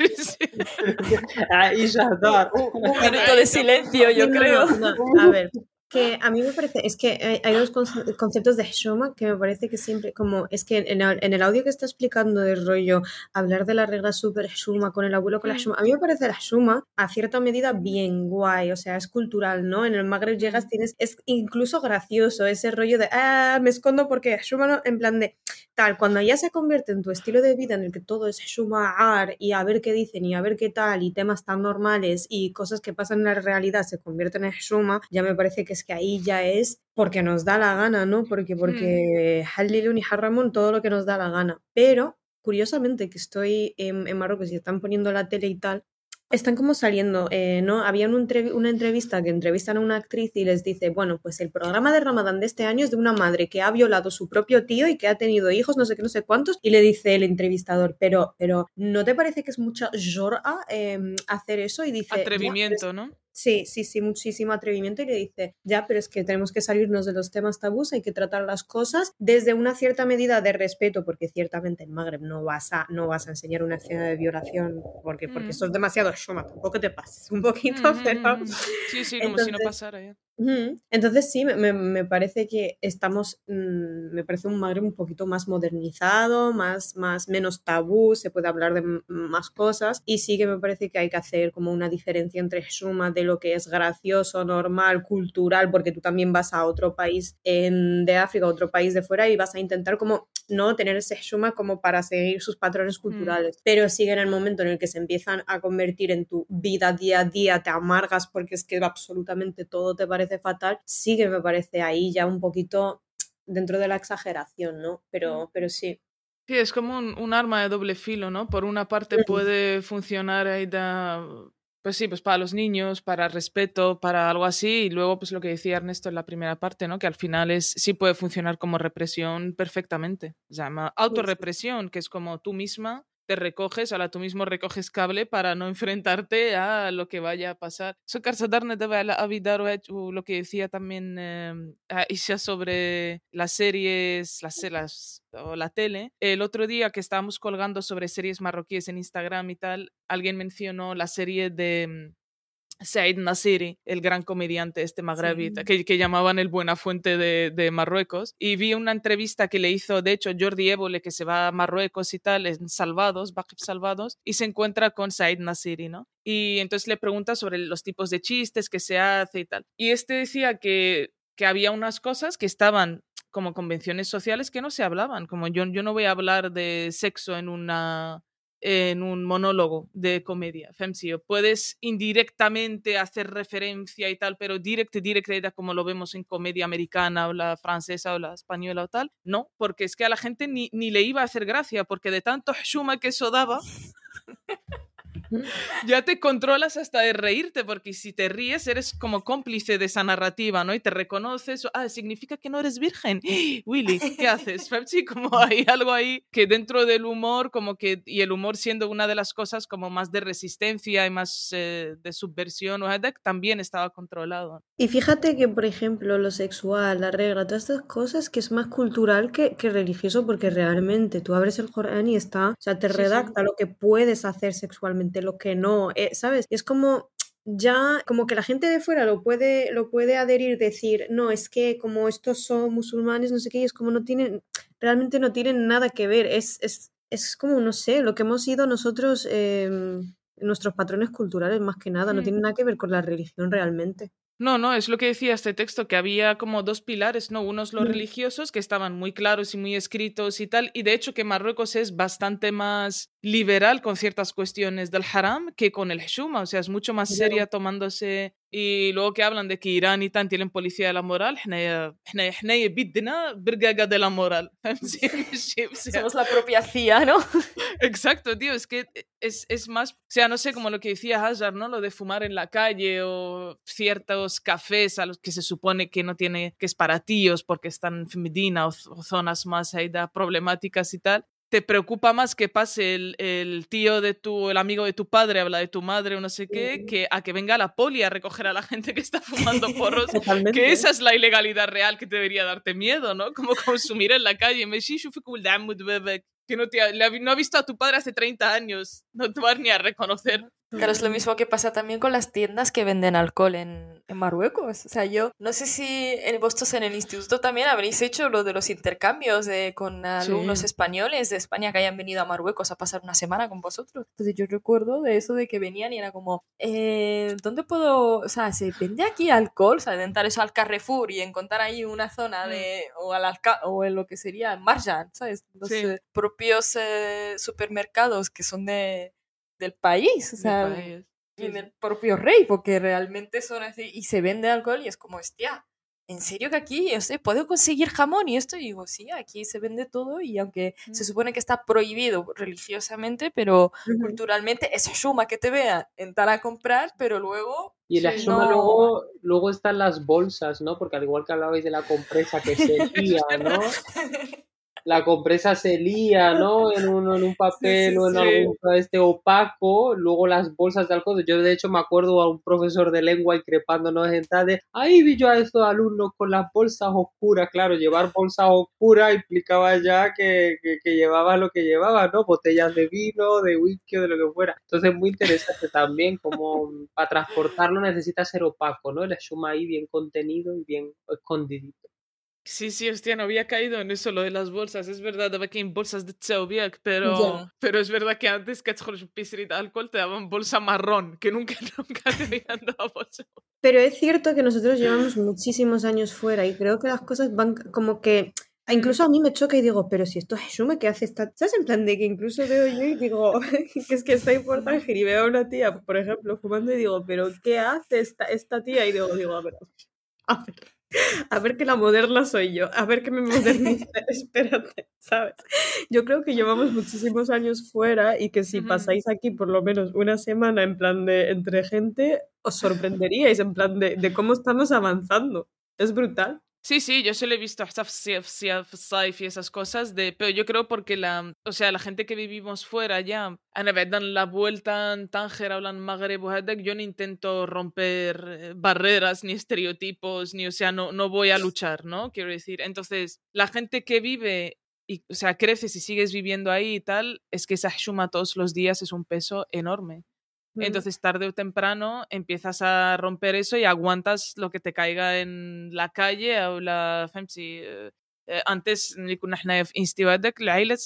Ah, y Shadar. Un minuto de silencio, yo creo. no, no, A ver, que a mí me parece, es que hay, dos conce- conceptos de Heshoma que me parece que siempre, como, es que en el, en el audio que está explicando del rollo, hablar de la regla super Heshoma con el abuelo con la Mm. Heshoma, a mí me parece la Heshoma a cierta medida bien guay, o sea, es cultural, ¿no? En el Magreb llegas, tienes, es incluso gracioso ese rollo de, ah, me escondo porque Heshoma no, en plan de, tal, cuando ya se convierte en tu estilo de vida en el que todo es Heshuma y a ver qué dicen y a ver qué tal y temas tan normales y cosas que pasan en la realidad se convierten en Heshuma, ya me parece que es que ahí ya es porque nos da la gana, ¿no? Porque, porque Halilun y Harramon todo lo que nos da la gana. Pero, curiosamente, que estoy en, en Marruecos y están poniendo la tele y tal, están como saliendo, eh, ¿no? Había un una entrevista que entrevistan a una actriz y les dice, bueno, pues el programa de Ramadán de este año es de una madre que ha violado a su propio tío y que ha tenido hijos, no sé qué, no sé cuántos, y le dice el entrevistador, pero, pero ¿no te parece que es mucha jorra em, hacer eso? Y dice, "Ya, pero es Atrevimiento, ¿no? Sí, sí, sí, muchísimo atrevimiento y le dice, ya, pero es que tenemos que salirnos de los temas tabús, hay que tratar las cosas desde una cierta medida de respeto, porque ciertamente en Magreb no vas a, no vas a enseñar una escena de violación, porque, porque Mm. eso es demasiado shoma, tampoco te pases un poquito, Mm, mm, pero... mm, mm. Sí, sí, como si no pasara ya. Entonces sí, me, me- parece que estamos, mm, me parece un Magreb un poquito más modernizado, más, más, menos tabú, se puede hablar de más cosas y sí que me parece que hay que hacer como una diferencia entre suma de lo que es gracioso, normal, cultural, porque tú también vas a otro país en- de África, otro país de fuera y vas a intentar como no tener ese shuma como para seguir sus patrones culturales, pero sigue en el momento en el que se empiezan a convertir en tu vida día a día, te amargas porque es que absolutamente todo te parece fatal, sí que me parece ahí ya un poquito dentro de la exageración, ¿no? Pero, pero sí. Sí, es como un, un arma de doble filo, ¿no? Por una parte Mm. puede funcionar ahí da, pues sí, pues para los niños, para respeto, para algo así, y luego pues lo que decía Ernesto en la primera parte, ¿no? Que al final es sí puede funcionar como represión perfectamente. Se llama autorrepresión, que es como tú misma te recoges, ahora tú mismo recoges cable para no enfrentarte a lo que vaya a pasar. Eso Darne debe lo que decía también eh, Aisha sobre las series, las, las, o la tele. El otro día que estábamos colgando sobre series marroquíes en Instagram y tal, alguien mencionó la serie de Said Nasiri, el gran comediante este magrebita, Sí. que, que llamaban el Buena Fuente de, de Marruecos. Y vi una entrevista que le hizo, de hecho, Jordi Évole, que se va a Marruecos y tal, en Salvados, Baqib Salvados, y se encuentra con Said Nasiri, ¿no? Y entonces le pregunta sobre los tipos de chistes que se hace y tal. Y este decía que, que había unas cosas que estaban como convenciones sociales que no se hablaban, como yo, yo no voy a hablar de sexo en una en un monólogo de comedia. Femsio. Puedes indirectamente hacer referencia y tal, pero direct, direct, era como lo vemos en comedia americana o la francesa o la española o tal. No, porque es que a la gente ni, ni le iba a hacer gracia, porque de tanto shuma que eso daba, ya te controlas hasta de reírte, porque si te ríes eres como cómplice de esa narrativa, ¿no? Y te reconoces, ah, significa que no eres virgen. Willy, ¿qué haces? Sí, como hay algo ahí que dentro del humor, como que, y el humor siendo una de las cosas como más de resistencia y más eh, de subversión, o también estaba controlado. Y fíjate que, por ejemplo, lo sexual, la regla, todas estas cosas que es más cultural que, que religioso, porque realmente tú abres el Corán y está, o sea, te Sí, sí. redacta lo que puedes hacer sexualmente, lo que no, eh, ¿sabes? Es como ya como que la gente de fuera lo puede lo puede adherir decir no es que como estos son musulmanes no sé qué y es como no tienen realmente no tienen nada que ver es, es, es como no sé lo que hemos sido nosotros eh, nuestros patrones culturales más que nada no Mm. tiene nada que ver con la religión realmente No, no, es lo que decía este texto, que había como dos pilares, ¿no? Unos los religiosos, que estaban muy claros y muy escritos y tal, y de hecho que Marruecos es bastante más liberal con ciertas cuestiones del haram que con el heshuma, o sea, es mucho más seria tomándose... Y luego que hablan de que Irán y tan tienen policía de la moral, حنا- حنا- حنا بدنا برقاقة de la moral. Sí, sí, o sea, Somos la propia CIA, ¿no? Exacto, tío, es que es, es más, o sea, no sé, como lo que decía Hajar, ¿no? Lo de fumar en la calle o ciertos cafés a los que se supone que no tiene, que es para tíos porque están en Medina o, z- o zonas más ahí da problemáticas y tal. te preocupa más que pase el, el, tío de tu, el amigo de tu padre, habla de tu madre o no sé qué, que a que venga la poli a recoger a la gente que está fumando porros, que esa es la ilegalidad real que debería darte miedo, ¿no? Como consumir en la calle. Me que no, te ha, no ha visto a tu padre hace 30 años, no te vas ni a reconocer Claro, es lo mismo que pasa también con las tiendas que venden alcohol en, en Marruecos. O sea, yo no sé si en, vosotros en el instituto también habréis hecho lo de los intercambios de, con alumnos Sí. españoles de España que hayan venido a Marruecos a pasar una semana con vosotros. Entonces yo recuerdo de eso de que venían y era como, eh, ¿dónde puedo, o sea, se vende aquí alcohol? O sea, de entrar eso al Carrefour y encontrar ahí una zona de, o, al alca- o en lo que sería Marjan, ¿sabes? Los Sí. eh, propios eh, supermercados que son de, del país, o Del sea, país. y Sí, en sí. el propio rey, porque realmente son así, y se vende alcohol y es como, hostia, ¿en serio que aquí, yo sé, puedo conseguir jamón y esto? Y digo, sí, aquí se vende todo y aunque se Mm. supone que está prohibido religiosamente, pero culturalmente es shuma que te vean entrar a comprar, pero luego... Y la Sí, suma no. luego, luego están las bolsas, ¿no? Porque al igual que hablabais de la compresa que se lía, ¿no? La compresa se lía, ¿no? En un, en un papel sí, o en sí. algún este opaco. Luego las bolsas de alcohol. Yo, de hecho, me acuerdo a un profesor de lengua increpándonos en tal de ahí vi yo a estos alumnos con las bolsas oscuras. Claro, llevar bolsas oscuras implicaba ya que, que, lo que llevaba, ¿no? Botellas de vino, de whisky de lo que fuera. Entonces, muy interesante también, como para transportarlo necesita ser opaco, ¿no? El shuma ahí bien contenido y bien escondidito. Sí, sí, hostia, no había caído en eso, lo de las bolsas. Es verdad, daba que en bolsas de Tseobiak, pero, pero es verdad que antes que de alcohol te daban bolsa marrón, que nunca, nunca te habían dado bolsa. Pero es cierto que nosotros llevamos muchísimos años fuera y creo que las cosas van como que... Incluso a mí me choca y digo, pero si esto es Shume, ¿qué hace esta? ¿Sabes? En plan de que incluso veo yo y digo, que es que está ahí por Tánger y veo a una tía, por ejemplo, fumando y digo, pero ¿qué hace esta, esta tía? Y digo, digo, a ver, a ver, a ver que la moderna soy yo, a ver que me modernice, espérate, ¿sabes? Yo creo que llevamos muchísimos años fuera y que si pasáis aquí por lo menos una semana en plan de entre gente, os sorprenderíais en plan de, de cómo estamos avanzando. Es brutal. Sí, sí, yo se lo he visto hasta Saif y esas cosas, de, pero yo creo porque la, mm, o sea, la gente que vivimos fuera ya, dan la vuelta en Tánger, hablan Magreb, yo no intento romper eh, barreras ni estereotipos, ni, o sea, no, no voy a luchar, ¿no? Quiero decir, entonces, la gente que vive y, o sea, creces y sigues viviendo ahí y tal, es que esa todos los días es un peso enorme. Entonces, tarde o temprano empiezas a romper eso y aguantas lo que te caiga en la calle o la فهمتي eh, eh, antes اللي كنا احنا في انستوادك العائلة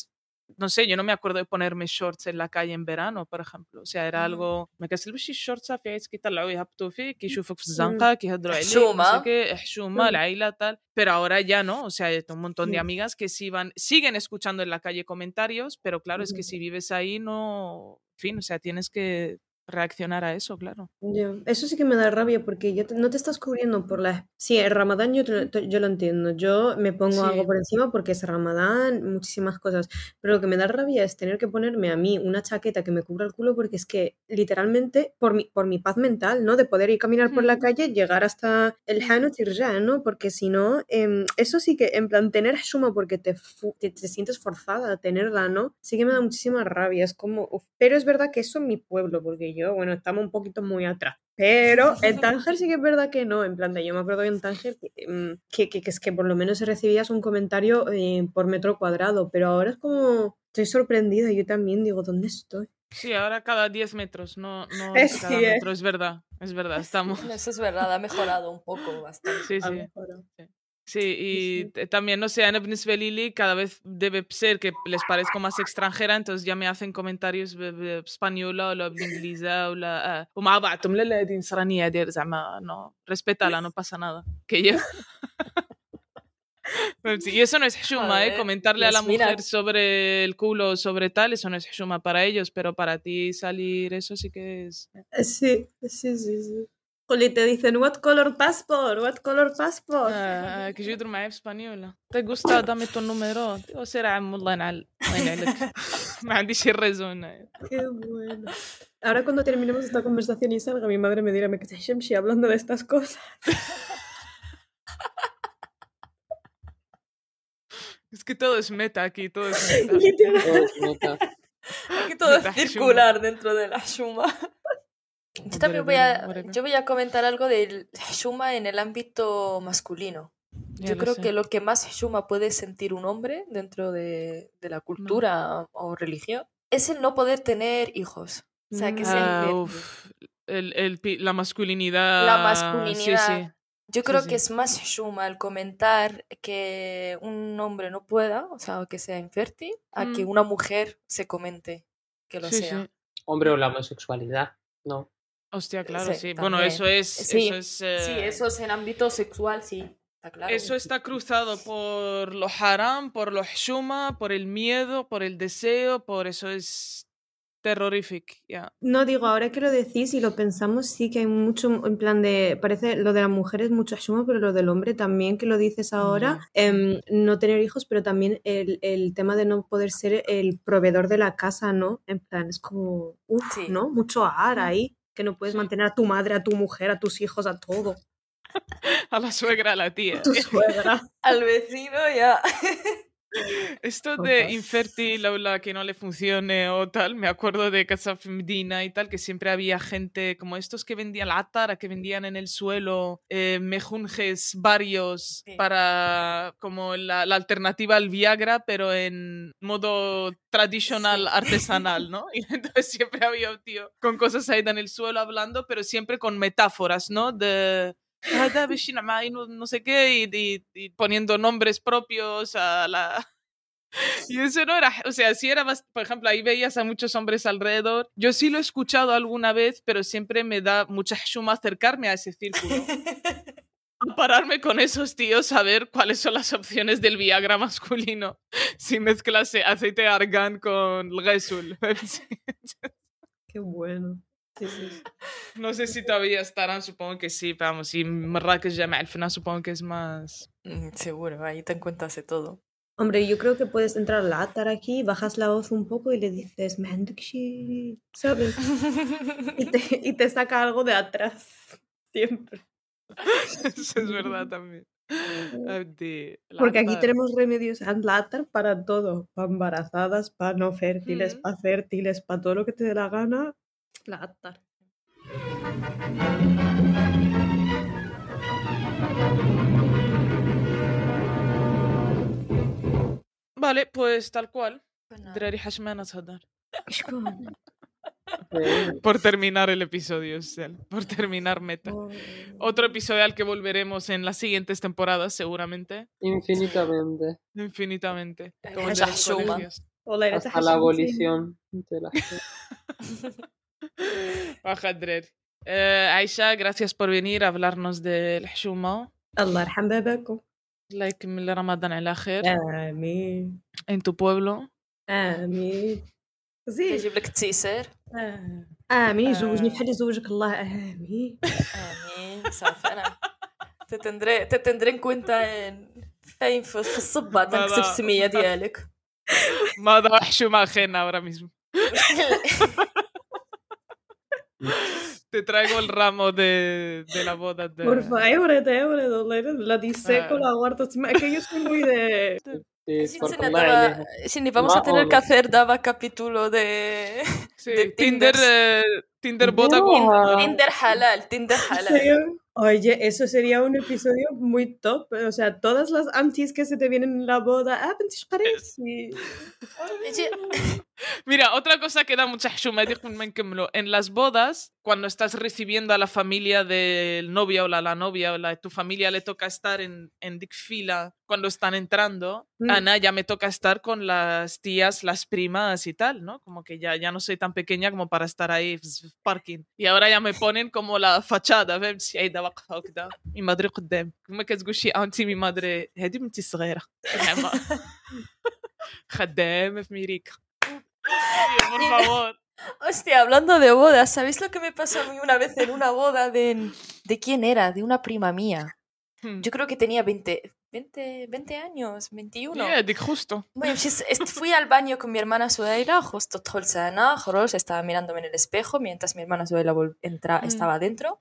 no sé, yo no me acuerdo de ponerme shorts en la calle en verano, por ejemplo. O sea, era algo ما كتلبسش الشورت صافي عيت كيطلعوا يهبطوا فيك كيشوفوك في الزنقة كيهضروا عليك no حشومة. sé qué, حشومة العائلة tal. Pero ahora ya no, o sea, hay un montón de Mm. amigas que sí van, siguen escuchando en la calle comentarios, pero claro, es que Ujú. si vives ahí no, en fin, o sea, tienes que reaccionar a eso, claro. Yo, eso sí que me da rabia porque yo te- no te estás cubriendo por la... Sí, el ramadán yo, te yo lo entiendo. Yo me pongo algo Sí. por encima porque es ramadán, muchísimas cosas. Pero lo que me da rabia es tener que ponerme a mí una chaqueta que me cubra el culo porque es que literalmente por mi, por mi paz mental, ¿no? De poder ir caminar por la calle, llegar hasta el Hanut ya, ¿no? Porque si no, em, eso sí que, en plan, tener shuma porque te, te, te sientes forzada a tenerla, ¿no? Sí que me da muchísima rabia. Es como... uf. Pero es verdad que eso en mi pueblo, porque yo, bueno, estamos un poquito muy atrás. Pero en Tánger sí que es verdad que no. En plan, de, yo me acuerdo en Tánger que, em, que, que- que es que por lo menos recibías un comentario eh, por metro cuadrado. Pero ahora es como. Estoy sorprendida. Yo también digo, ¿dónde estoy? Sí, ahora cada 10 metros, no, no Eh, es cada sí, eh. metro, es verdad, es verdad, estamos. Eso es verdad, ha mejorado un poco bastante. Sí, sí. mejorado. Sí, y sí. t- también, no sé, Ana بالنسبة لي لي cada vez debe ser que les parezco más extranjera, entonces ya me hacen comentarios ب- ب- باسبانيولا ولا بالانجليزة ولا آه. ومع بعضهم لا لا هذه نصرانية دير زعما no respétala, no pasa nada. Que yo... فهمتي؟ Y eso no es hshuma, ¿eh? Joder, Comentarle a la Yasmina. mujer sobre el culo o sobre tal, eso no es hshuma para ellos, pero para ti salir eso sí que es... Eh, Sí, sí, sí, sí. Juli, te dicen, what color passport? What color passport? آه، كي يجي يهضروا معايا باسبانيولا te gusta dame tu número digo سير عم والله ينعل الله ينعلك ما عنديش الريزون Qué bueno. Ahora cuando terminemos esta conversación y salga, mi madre me dirá, me quedé Shemshi hablando de estas cosas. es que todo es meta aquí todo es meta Literal. Todo es nota. Aquí todo es La Shuma. circular dentro de la Shuma. Yo también voy a, yo voy a comentar algo del Shuma en el ámbito masculino. Ya Yo creo sé. que lo que más Shuma puede sentir un hombre dentro de, de la cultura o religión es el no poder tener hijos. O sea, que se Ah, uf, el- la masculinidad. La masculinidad. sí. Yo creo sí. que es más shuma el comentar que un hombre no pueda, o sea, que sea infértil, a que Mm. una mujer se comente que lo Sí, sea. sí. Hombre, o la homosexualidad, ¿no? Hostia, claro, Sí, sí. Bueno, eso es. Sí, eso es, Sí, eh, eso es en ámbito sexual, sí. Está claro. Eso está cruzado por lo haram, por lo shuma, por el miedo, por el deseo, por eso es terrorífico, ya. No digo, ahora que lo decís y lo pensamos, sí que hay mucho, en plan de, parece lo de la mujer es mucho asumo, pero lo del hombre también, que lo dices ahora, em, no tener hijos, pero también el, el tema de no poder ser el proveedor de la casa, ¿no? En plan, es como, uff, Sí. ¿no? Mucho ar ahí, que no puedes mantener a tu madre, a tu mujer, a tus hijos, a todo. A la suegra, a la tía. Tu suegra. Al vecino ya. Esto de infértil, aula que no le funcione o tal, me acuerdo de Casa Medina y tal, que siempre había gente como estos que vendían la atara, que vendían en el suelo eh, mejunjes varios para como la, alternativa al Viagra, pero en modo tradicional, artesanal, ¿no? Y entonces siempre había un tío con cosas ahí en el suelo hablando, pero siempre con metáforas, ¿no? De no, no sé qué y, y- y poniendo nombres propios a la y eso no era o sea si era bast- por ejemplo ahí veías a muchos hombres alrededor. Yo sí lo he escuchado alguna vez pero siempre me da mucha shuma acercarme a ese círculo. Pararme con esos tíos a ver cuáles son las opciones del Viagra masculino si mezclase aceite de argán con Gesul Qué bueno. No sé si todavía estarán, supongo que sí, vamos, y Marrakech ya al final supongo que es más... Mm, seguro, ahí te encuentras de todo. Hombre, yo creo que puedes entrar la atar aquí, bajas la voz un poco y le dices, ¿sabes? Y te, y te saca algo de atrás, siempre. Eso es verdad también. Porque aquí tenemos remedios anlatar para todo, para embarazadas, para no fértiles, para fértiles, para todo lo que te dé la gana, Latar. Vale, pues tal cual. Pues nada. دراري حشمانة تهضر. شكون؟ Por terminar el episodio, Sel, por terminar Meta. Otro episodio al que volveremos en las siguientes temporadas, seguramente. Infinitamente. Infinitamente. Eh, Como el de ya los suma. colegios. والله إلا Hasta تحشم la زين. abolición de la واخا دراري آه عايشة غراسياس بور فينير افلارنوس دي الحشومة. الله يرحم باباكم. الله يكمل رمضان على خير. آمين. أنتو بوبلو آمين. زين. يجيب لك التيسير. آه. آمين. زوجني بحال اللي زوجك الله. آمين. آمين. صافي. أنا تتندري تتندرينك وانت في الصبة تنكتب السمية ديالك. ما ضحشوا مع خينا ورا ميزو. Te traigo el ramo de, de la boda. De... Por favor, te la diseco, ah. la guardo. Es que yo soy muy de... Sini, vamos a tener que hacer daba capítulo de, Tinder. Tinder, eh, bota con... Tinder halal, Tinder halal. Oye, eso sería un episodio muy top. O sea, todas las antis que se te vienen en la boda. Ah, y... Mira, otra cosa que da mucha En las bodas, cuando estás recibiendo a la familia del novio o la, la novia o la tu familia le toca estar en, en fila cuando están entrando, mm. Ana ya me toca estar con las tías, las primas y tal, ¿no? Como que ya, ya no soy tan pequeña como para estar ahí, parking. Y ahora ya me ponen como la fachada, ¿ves? Y ahí daba واقفة هكذا mi madre قدام كما كتقول شي انتي mi madre هذه بنتي صغيرة زعما خدامة في ميريكا Tío, por favor. Hostia, hablando de bodas, ¿sabéis lo que me pasó a mí una vez en una boda de... ¿De quién era? De una prima mía. Hmm. Yo creo que tenía 20, 20, 20 años, 21. Yeah, ديك justo. Bueno, pues, est- fui al baño con mi hermana Sudaira, justo تدخل سنة خرج estaba mirándome en el espejo mientras mi hermana Sudaira vol- entra, Mm. estaba dentro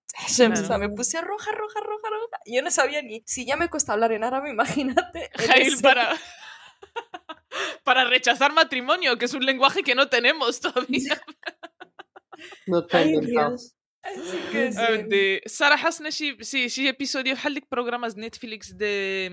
sea, Hashem, o sea, Claro. me puse roja, roja, roja, roja. Y Yo no sabía ni. Si ya me cuesta hablar en árabe, imagínate. en Jail ese- para, para rechazar matrimonio, que es un lenguaje que no tenemos todavía. No está Ay, inventado. Dios. Así que sí. بدي صراحة حسنا شي شي شي ابيسوديو بحال ديك بروغراماز نتفليكس دي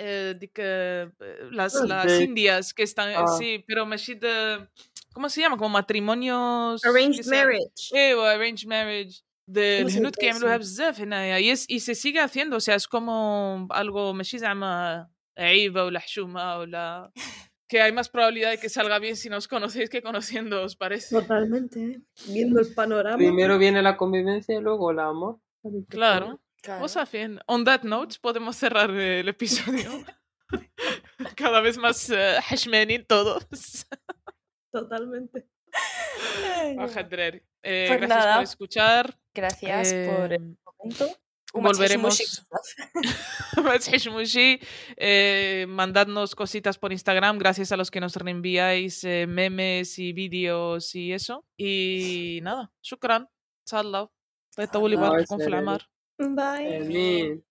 آه، ديك آه، las Ah, las de- indias que están Ah. sí pero ماشي de ¿cómo se llama? como matrimonios Arranged que se- marriage. ايوه arranged marriage de ¿Cómo se الهنود dice كيعملوها eso? بزاف هنايا y, es- y se sigue haciendo o sea es como algo ماشي زعما عيبة ولا حشومة ولا que hay más probabilidad de que salga bien si nos conocéis que conociéndoos parece Totalmente, ¿eh? Viendo el panorama. Primero viene la convivencia y luego el amor. claro Claro. O sea, bien. On that note, podemos cerrar eh, el episodio. Cada vez más eh, hashmenin todos. Totalmente. Ay, Baja Drer. Eh, Pues gracias nada. por escuchar. Gracias por el Eh, momento. volveremos. Eh, mandadnos cositas por Instagram. Gracias a los que nos reenviáis eh, memes y vídeos y eso. Y nada, shukran. Flamar. Bye. Amén.